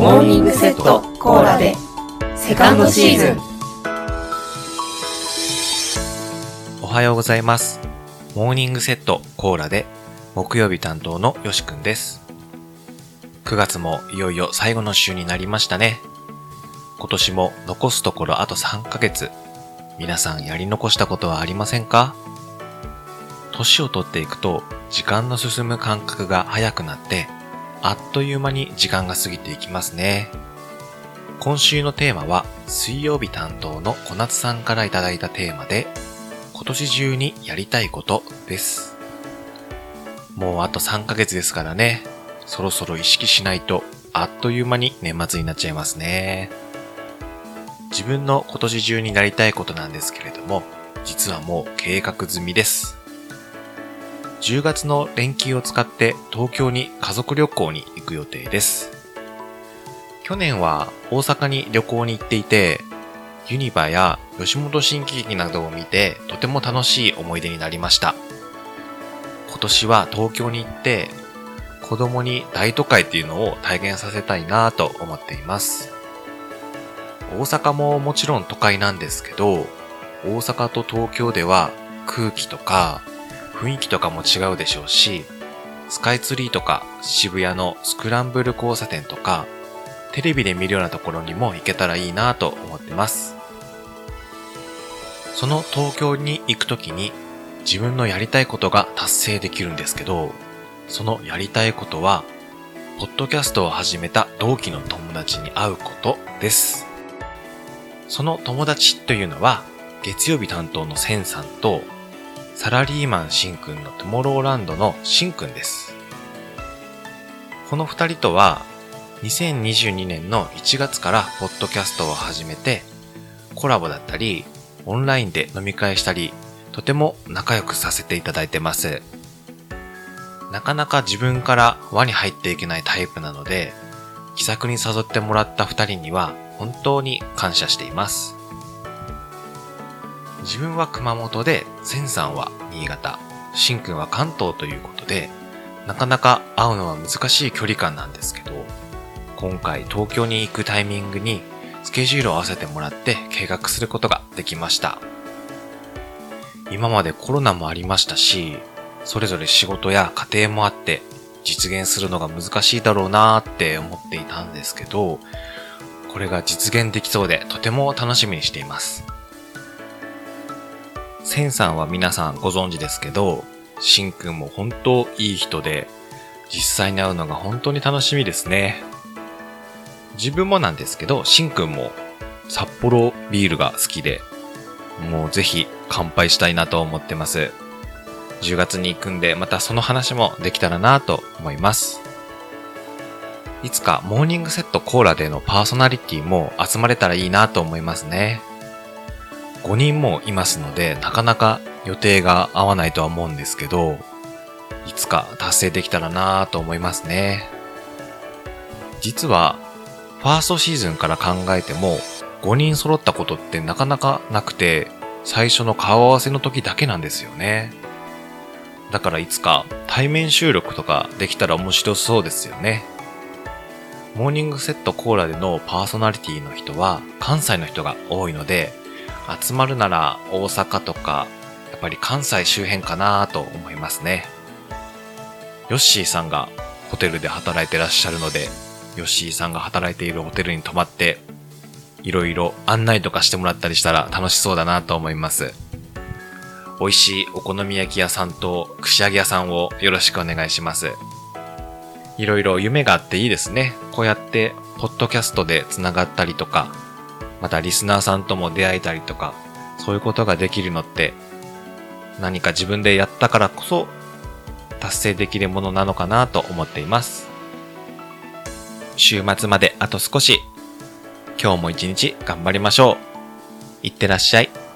モーニングセットコーラでセカンドシーズンおはようございます。モーニングセットコーラで木曜日担当のよしくんです。9月もいよいよ最後の週になりましたね。今年も残すところあと3ヶ月。皆さんやり残したことはありませんか？年を取っていくと時間の進む感覚が早くなってあっという間に時間が過ぎていきますね。今週のテーマは水曜日担当の小夏さんからいただいたテーマで今年中にやりたいことです。もうあと3ヶ月ですからね。そろそろ意識しないとあっという間に年末になっちゃいますね。自分の今年中になりたいことなんですけれども、実はもう計画済みです。10月の連休を使って東京に家族旅行に行く予定です。去年は大阪に旅行に行っていて、ユニバや吉本新喜劇などを見てとても楽しい思い出になりました。今年は東京に行って子供に大都会っていうのを体現させたいなぁと思っています。大阪ももちろん都会なんですけど、大阪と東京では空気とか雰囲気とかも違うでしょうし、スカイツリーとか渋谷のスクランブル交差点とか、テレビで見るようなところにも行けたらいいなと思ってます。その東京に行くときに自分のやりたいことが達成できるんですけど、そのやりたいことは、ポッドキャストを始めた同期の友達に会うことです。その友達というのは、月曜日担当のセンさんと、サラリーマンしんくんのトゥモローランドのしんくんです。この二人とは、2022年の1月からポッドキャストを始めて、コラボだったり、オンラインで飲み会したり、とても仲良くさせていただいてます。なかなか自分から輪に入っていけないタイプなので、気さくに誘ってもらった二人には本当に感謝しています。自分は熊本で、センさんは新潟、しんくんは関東ということで、なかなか会うのは難しい距離感なんですけど、今回東京に行くタイミングにスケジュールを合わせてもらって計画することができました。今までコロナもありましたし、それぞれ仕事や家庭もあって実現するのが難しいだろうなーって思っていたんですけど、これが実現できそうでとても楽しみにしています。センさんは皆さんご存知ですけど、シンくんも本当いい人で、実際に会うのが本当に楽しみですね。自分もなんですけど、シンくんも札幌ビールが好きで、もうぜひ乾杯したいなと思ってます。10月に行くんで、またその話もできたらなと思います。いつかモーニングセットコーラでのパーソナリティも集まれたらいいなと思いますね。5人もいますので、なかなか予定が合わないとは思うんですけど、いつか達成できたらなぁと思いますね。実は、ファーストシーズンから考えても、5人揃ったことってなかなかなくて、最初の顔合わせの時だけなんですよね。だからいつか対面収録とかできたら面白そうですよね。モーニングセットコーラでのパーソナリティの人は関西の人が多いので、集まるなら大阪とか、やっぱり関西周辺かなと思いますね。ヨッシーさんがホテルで働いてらっしゃるので、ヨッシーさんが働いているホテルに泊まって、いろいろ案内とかしてもらったりしたら楽しそうだなと思います。美味しいお好み焼き屋さんと串揚げ屋さんをよろしくお願いします。いろいろ夢があっていいですね。こうやって、ポッドキャストで繋がったりとか、またリスナーさんとも出会えたりとか、そういうことができるのって、何か自分でやったからこそ、達成できるものなのかなと思っています。週末まであと少し、今日も一日頑張りましょう。いってらっしゃい。